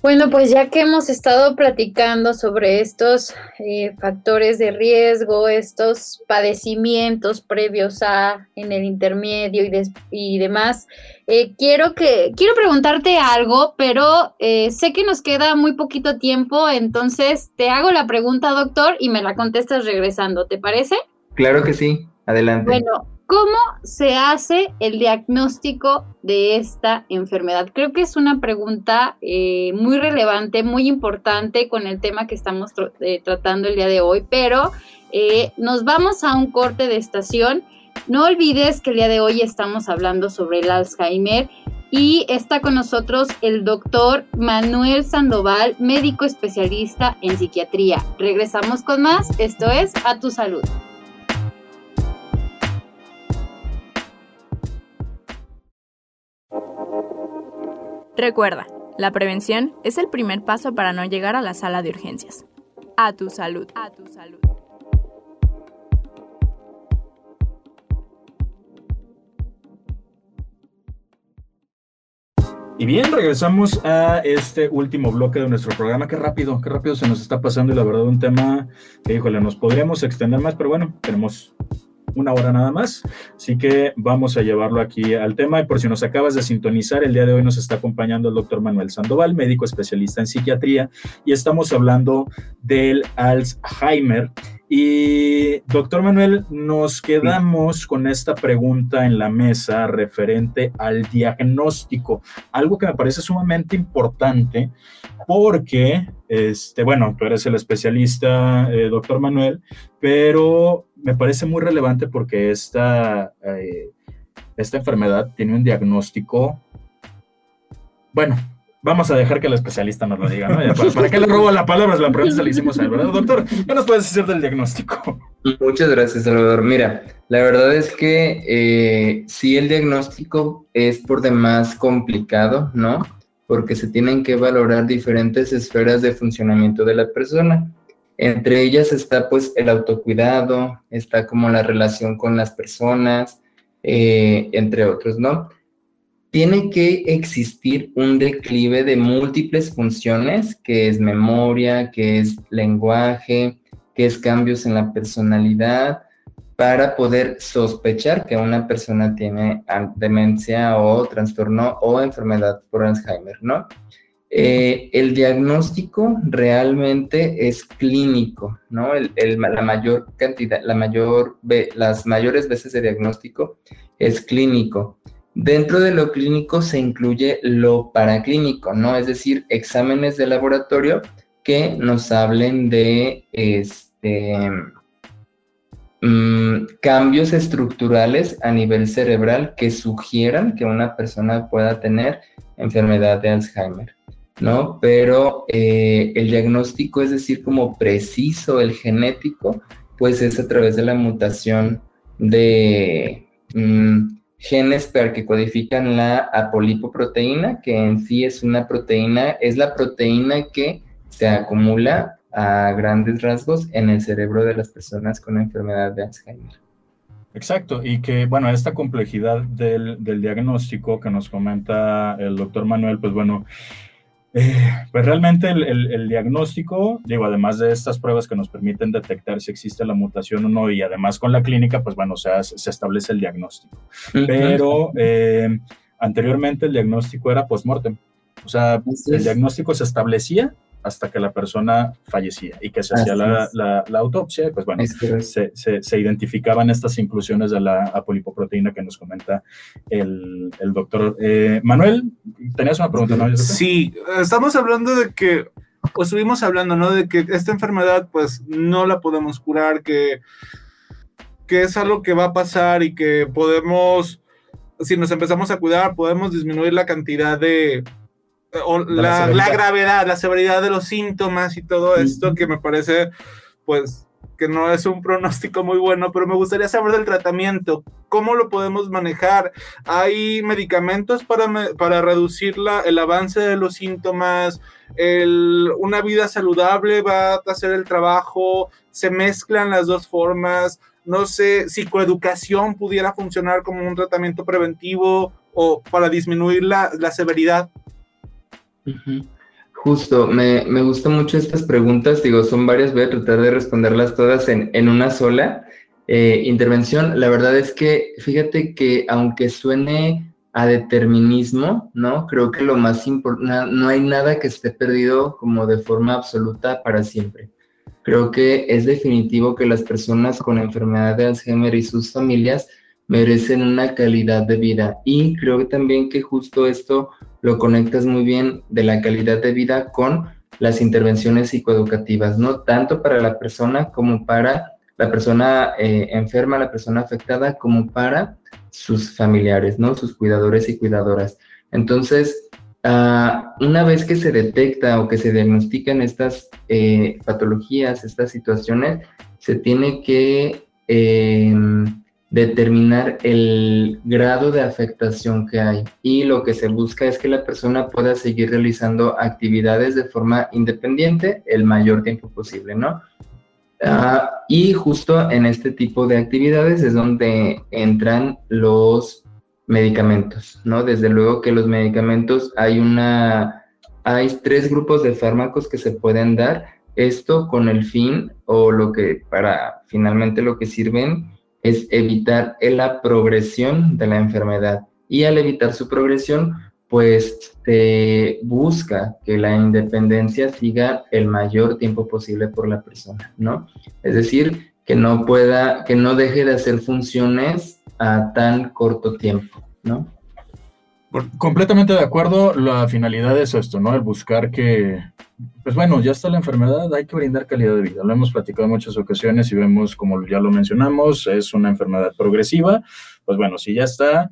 Bueno, pues ya que hemos estado platicando sobre estos eh, factores de riesgo, estos padecimientos previos a, en el intermedio y, des- y demás, eh, quiero que quiero preguntarte algo, pero eh, sé que nos queda muy poquito tiempo, entonces te hago la pregunta, doctor, y me la contestas regresando, ¿te parece? Claro que sí, adelante. Bueno, ¿cómo se hace el diagnóstico de esta enfermedad? Creo que es una pregunta eh, muy relevante, muy importante con el tema que estamos eh, tratando el día de hoy, pero eh, nos vamos a un corte de estación. No olvides que el día de hoy estamos hablando sobre el Alzheimer y está con nosotros el doctor Manuel Sandoval, médico especialista en psiquiatría. Regresamos con más. Esto es A Tu Salud. Recuerda, la prevención es el primer paso para no llegar a la sala de urgencias. A tu salud. A tu salud. Y bien, regresamos a este último bloque de nuestro programa. Qué rápido, qué rápido se nos está pasando y la verdad un tema que, híjole, nos podríamos extender más, pero bueno, tenemos una hora nada más, así que vamos a llevarlo aquí al tema. Y por si nos acabas de sintonizar, el día de hoy nos está acompañando el doctor Manuel Sandoval, médico especialista en psiquiatría, y estamos hablando del Alzheimer. Y doctor Manuel, nos quedamos con esta pregunta en la mesa referente al diagnóstico, algo que me parece sumamente importante porque, este, bueno, tú eres el especialista, eh, doctor Manuel, pero me parece muy relevante porque esta, eh, esta enfermedad tiene un diagnóstico, bueno, Vamos a dejar que el especialista nos lo diga, ¿no? ¿Para, qué le robo la palabra? La pregunta se la hicimos a él, ¿verdad? Doctor, ¿qué nos puedes decir del diagnóstico? Muchas gracias, Salvador. Mira, la verdad es que eh, sí el diagnóstico es por demás complicado, ¿no? Porque se tienen que valorar diferentes esferas de funcionamiento de la persona. Entre ellas está pues el autocuidado, está como la relación con las personas, eh, entre otros, ¿no? Tiene que existir un declive de múltiples funciones, que es memoria, que es lenguaje, que es cambios en la personalidad, para poder sospechar que una persona tiene demencia o trastorno o enfermedad por Alzheimer, ¿no? Eh, el diagnóstico realmente es clínico, ¿no? la mayor cantidad, la mayor, las mayores veces de diagnóstico es clínico. Dentro de lo clínico se incluye lo paraclínico, ¿no? Es decir, exámenes de laboratorio que nos hablen de este, mm, cambios estructurales a nivel cerebral que sugieran que una persona pueda tener enfermedad de Alzheimer, ¿no? Pero eh, el diagnóstico, es decir, como preciso, el genético, pues es a través de la mutación de... Mm, genes que codifican la apolipoproteína, que en sí es una proteína, es la proteína que se acumula a grandes rasgos en el cerebro de las personas con enfermedad de Alzheimer. Exacto, y que, bueno, esta complejidad del, del diagnóstico que nos comenta el doctor Manuel, pues bueno, eh, pues realmente el, diagnóstico, digo, además de estas pruebas que nos permiten detectar si existe la mutación o no, y además con la clínica, pues bueno, se, se establece el diagnóstico. Pero eh, anteriormente el diagnóstico era post-mortem. O sea, el diagnóstico se establecía hasta que la persona fallecía y que se hacía la, la, autopsia, pues bueno, se, se, identificaban estas inclusiones de la apolipoproteína que nos comenta el, el doctor eh, Manuel. Tenías una pregunta, ¿no? Sí, estamos hablando de que, o estuvimos hablando, ¿no? De que esta enfermedad, pues no la podemos curar, que, que es algo que va a pasar y que podemos, si nos empezamos a cuidar, podemos disminuir la cantidad de o la, gravedad, la severidad de los síntomas y todo esto que me parece, pues, que no es un pronóstico muy bueno, pero me gustaría saber del tratamiento, cómo lo podemos manejar. ¿Hay medicamentos para, para reducir la, el avance de los síntomas? El, ¿Una vida saludable va a hacer el trabajo? ¿Se mezclan las dos formas? No sé, psicoeducación pudiera funcionar como un tratamiento preventivo o para disminuir la, la severidad. Justo, me, me, gustan mucho estas preguntas, digo, son varias, voy a tratar de responderlas todas en, en una sola eh, intervención. La verdad es que, fíjate que aunque suene a determinismo, ¿no? Creo que lo más importante, no hay nada que esté perdido como de forma absoluta para siempre. Creo que es definitivo que las personas con enfermedad de Alzheimer y sus familias merecen una calidad de vida. Y creo también que justo esto lo conectas muy bien de la calidad de vida con las intervenciones psicoeducativas, ¿no? Tanto para la persona como para la persona eh, enferma, la persona afectada, como para sus familiares, ¿no? Sus cuidadores y cuidadoras. Entonces, ah, una vez que se detecta o que se diagnostican estas eh, patologías, estas situaciones, se tiene que em, determinar el grado de afectación que hay y lo que se busca es que la persona pueda seguir realizando actividades de forma independiente el mayor tiempo posible, ¿no? Ah, y justo en este tipo de actividades es donde entran los medicamentos, ¿no? Desde luego que los medicamentos hay una, hay tres grupos de fármacos que se pueden dar, esto con el fin o lo que para finalmente lo que sirven es evitar la progresión de la enfermedad. Y al evitar su progresión, pues se busca que la independencia siga el mayor tiempo posible por la persona, ¿no? Es decir, que no pueda, que no deje de hacer funciones a tan corto tiempo, ¿no? Completamente de acuerdo, la finalidad es esto, ¿no? El buscar que, pues bueno, ya está la enfermedad, hay que brindar calidad de vida. Lo hemos platicado en muchas ocasiones y vemos, como ya lo mencionamos, es una enfermedad progresiva. Pues bueno, si ya está,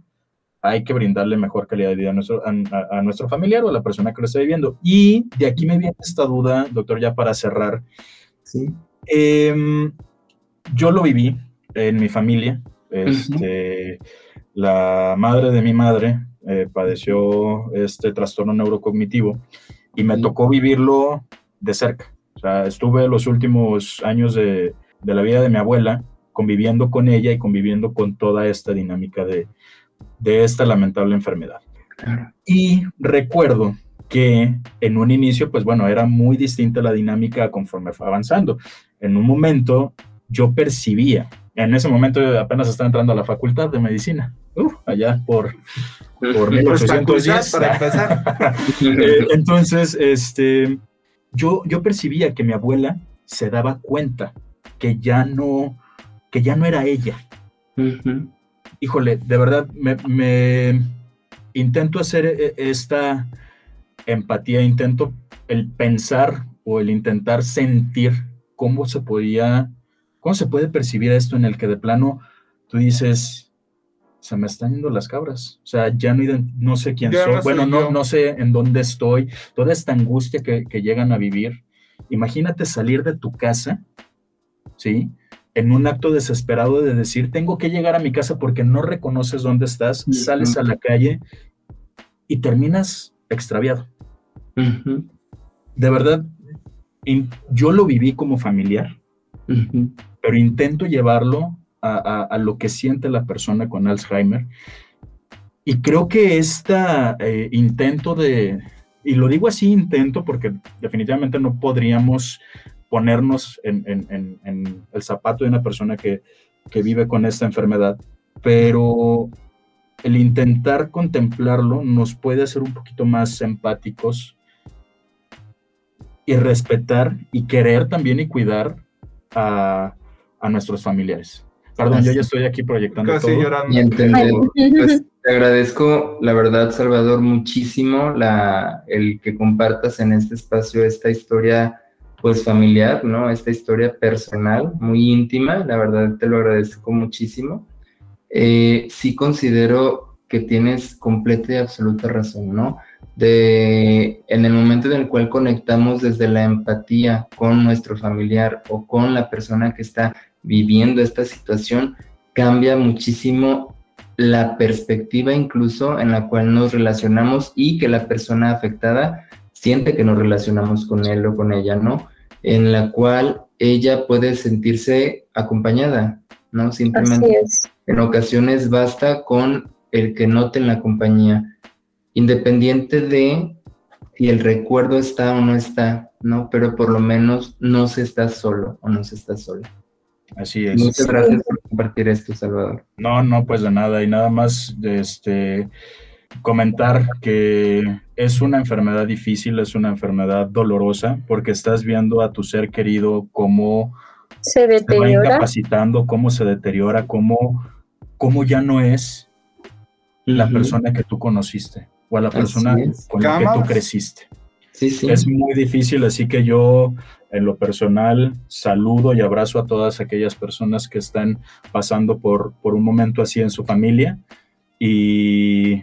hay que brindarle mejor calidad de vida a nuestro, a, nuestro familiar o a la persona que lo está viviendo. Y de aquí me viene esta duda, doctor, ya para cerrar. Sí. Em, yo lo viví en mi familia. Este, La madre de mi madre eh, padeció este trastorno neurocognitivo y me tocó vivirlo de cerca. O sea, estuve los últimos años de, de la vida de mi abuela conviviendo con ella y conviviendo con toda esta dinámica de, de esta lamentable enfermedad. Y recuerdo que en un inicio, pues bueno, era muy distinta la dinámica conforme fue avanzando. En un momento yo percibía, en ese momento apenas estaba entrando a la facultad de medicina, uh, allá por, por 1810. para empezar. Eh, entonces, este, yo, yo percibía que mi abuela se daba cuenta que ya no, que ya no era ella híjole, de verdad, me, intento hacer e, esta empatía, intento el pensar o el intentar sentir cómo se podía, cómo se puede percibir esto en el que de plano tú dices, se me están yendo las cabras, o sea, ya no, no sé quién soy, bueno, no, no sé en dónde estoy, toda esta angustia que, que llegan a vivir. Imagínate salir de tu casa, ¿sí? en un acto desesperado de decir, tengo que llegar a mi casa porque no reconoces dónde estás, sales a la calle y terminas extraviado. De verdad, yo lo viví como familiar, pero intento llevarlo a, lo que siente la persona con Alzheimer. Y creo que este intento de, y lo digo así intento porque definitivamente no podríamos ponernos en, el zapato de una persona que, vive con esta enfermedad, pero el intentar contemplarlo nos puede hacer un poquito más empáticos y respetar y querer también y cuidar a, nuestros familiares. Perdón, yo ya estoy aquí proyectando Casi llorando. Y entender. Pues, te agradezco, la verdad, Salvador, muchísimo la, el que compartas en este espacio esta historia pues familiar, ¿no? Esta historia personal, muy íntima, la verdad te lo agradezco muchísimo. Eh, sí considero que tienes completa y absoluta razón, ¿no? De, en el momento en el cual conectamos desde la empatía con nuestro familiar o con la persona que está viviendo esta situación, cambia muchísimo la perspectiva incluso en la cual nos relacionamos y que la persona afectada siente que nos relacionamos con él o con ella, ¿no? En la cual ella puede sentirse acompañada, ¿no? Simplemente en ocasiones basta con el que noten la compañía, independiente de si el recuerdo está o no está, ¿no? Pero por lo menos no se está solo o no se está sola. Así es. Muchas gracias por compartir esto, Salvador. No, no, pues de nada, y nada más, este, comentar que es una enfermedad difícil, es una enfermedad dolorosa, porque estás viendo a tu ser querido cómo se deteriora, va incapacitando, cómo se deteriora, cómo, cómo ya no es la persona que tú conociste o a la persona con la que tú creciste. Sí, sí. Es muy difícil, así que yo en lo personal saludo y abrazo a todas aquellas personas que están pasando por, por un momento así en su familia y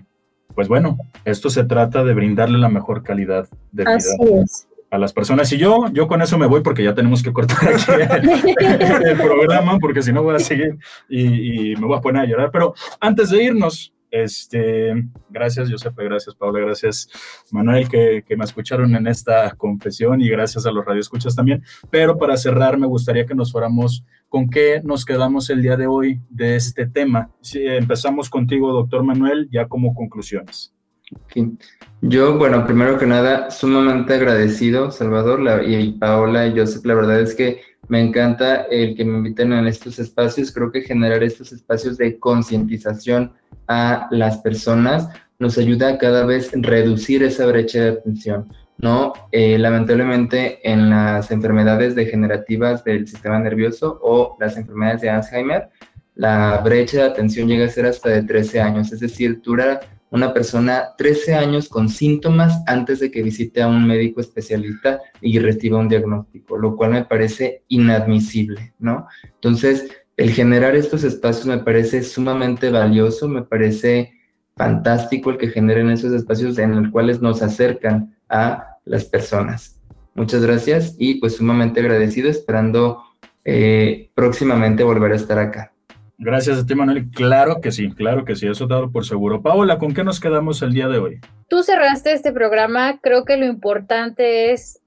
pues bueno, esto se trata de brindarle la mejor calidad de vida a las personas. Y yo, yo con eso me voy porque ya tenemos que cortar aquí el, programa, porque si no voy a seguir y, y, me voy a poner a llorar. Pero antes de irnos, este, gracias, Josepe, gracias, Paula, gracias, Manuel, que, me escucharon en esta confesión y gracias a los radioescuchas también. Pero para cerrar, me gustaría que nos fuéramos con qué nos quedamos el día de hoy de este tema. Si empezamos contigo, doctor Manuel, ya como conclusiones. Yo, bueno, primero que nada, sumamente agradecido, Salvador y Paola y Joseph. La verdad es que me encanta el que me inviten en estos espacios. Creo que generar estos espacios de concientización a las personas nos ayuda a cada vez reducir esa brecha de atención. ¿no? Eh, lamentablemente en las enfermedades degenerativas del sistema nervioso o las enfermedades de Alzheimer, la brecha de atención llega a ser hasta de 13 años, es decir, dura una persona 13 años con síntomas antes de que visite a un médico especialista y reciba un diagnóstico, lo cual me parece inadmisible, ¿no? Entonces, el generar estos espacios me parece sumamente valioso, me parece fantástico el que generen esos espacios en los cuales nos acercan a las personas. Muchas gracias y pues sumamente agradecido, esperando eh, próximamente volver a estar acá. Gracias a ti, Manuel. Claro que sí, claro que sí, eso dado por seguro. Paola, ¿con qué nos quedamos el día de hoy? Tú cerraste este programa, creo que lo importante es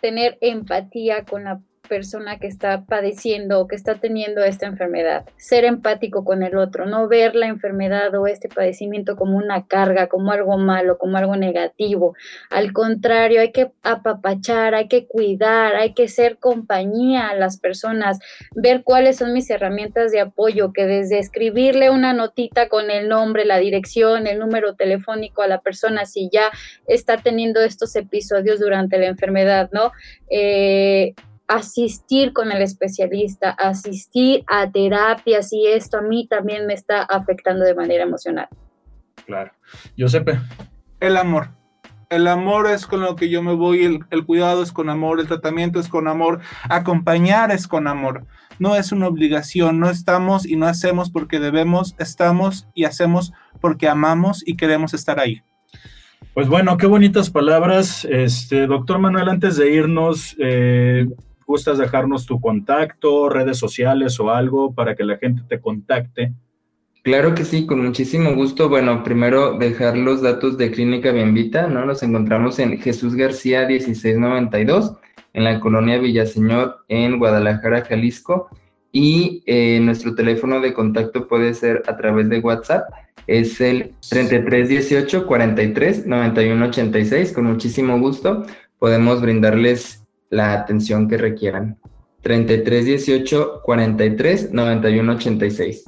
tener empatía con la persona que está padeciendo o que está teniendo esta enfermedad. Ser empático con el otro, no ver la enfermedad o este padecimiento como una carga, como algo malo, como algo negativo. Al contrario, hay que apapachar, hay que cuidar, hay que ser compañía a las personas, ver cuáles son mis herramientas de apoyo, que desde escribirle una notita con el nombre, la dirección, el número telefónico a la persona si ya está teniendo estos episodios durante la enfermedad, ¿no? Eh, asistir con el especialista, asistir a terapias y esto a mí también me está afectando de manera emocional. Claro. Giuseppe. El amor. El amor es con lo que yo me voy, el, el, cuidado es con amor, el tratamiento es con amor, acompañar es con amor. No es una obligación, no estamos y no hacemos porque debemos, estamos y hacemos porque amamos y queremos estar ahí. Pues bueno, qué bonitas palabras. Este, doctor Manuel, antes de irnos, eh, ¿Gustas dejarnos tu contacto, redes sociales o algo para que la gente te contacte? Claro que sí, con muchísimo gusto. Bueno, primero dejar los datos de Clínica Bienvita, ¿no? Nos encontramos en Jesús García 1692, en la colonia Villaseñor, en Guadalajara, Jalisco. Y eh, nuestro teléfono de contacto puede ser a través de WhatsApp, es el 3318 43 91 86. Con muchísimo gusto podemos brindarles la atención que requieran. 33 18 43 91 86.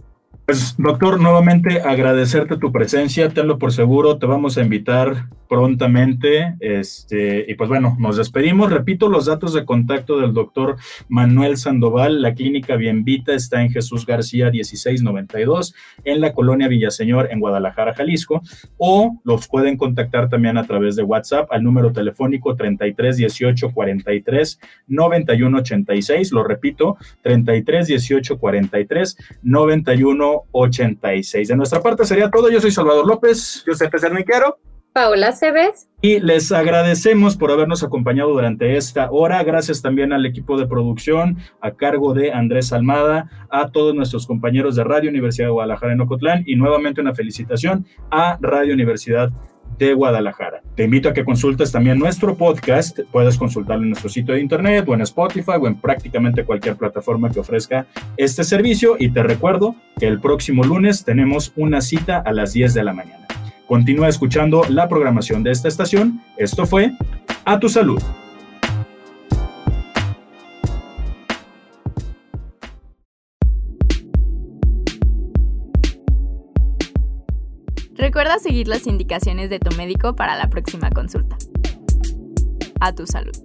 Pues doctor, nuevamente agradecerte tu presencia, tenlo por seguro, te vamos a invitar prontamente. Este, y pues bueno, nos despedimos. Repito los datos de contacto del doctor Manuel Sandoval. La clínica Bienvita está en Jesús García 1692, en la colonia Villaseñor, en Guadalajara, Jalisco. O los pueden contactar también a través de WhatsApp al número telefónico 33 18 43 91 86. Lo repito, 33 18 43 91 86. De nuestra parte sería todo. Yo soy Salvador López. Yo soy Cerniquero. Paola Cebes. Y les agradecemos por habernos acompañado durante esta hora. Gracias también al equipo de producción a cargo de Andrés Almada, a todos nuestros compañeros de Radio Universidad de Guadalajara en Ocotlán y nuevamente una felicitación a Radio Universidad de Guadalajara. Te invito a que consultes también nuestro podcast. Puedes consultarlo en nuestro sitio de internet o en Spotify o en prácticamente cualquier plataforma que ofrezca este servicio. Y te recuerdo que el próximo lunes tenemos una cita a las 10 de la mañana. Continúa escuchando la programación de esta estación. Esto fue A Tu Salud. Recuerda seguir las indicaciones de tu médico para la próxima consulta. A tu salud.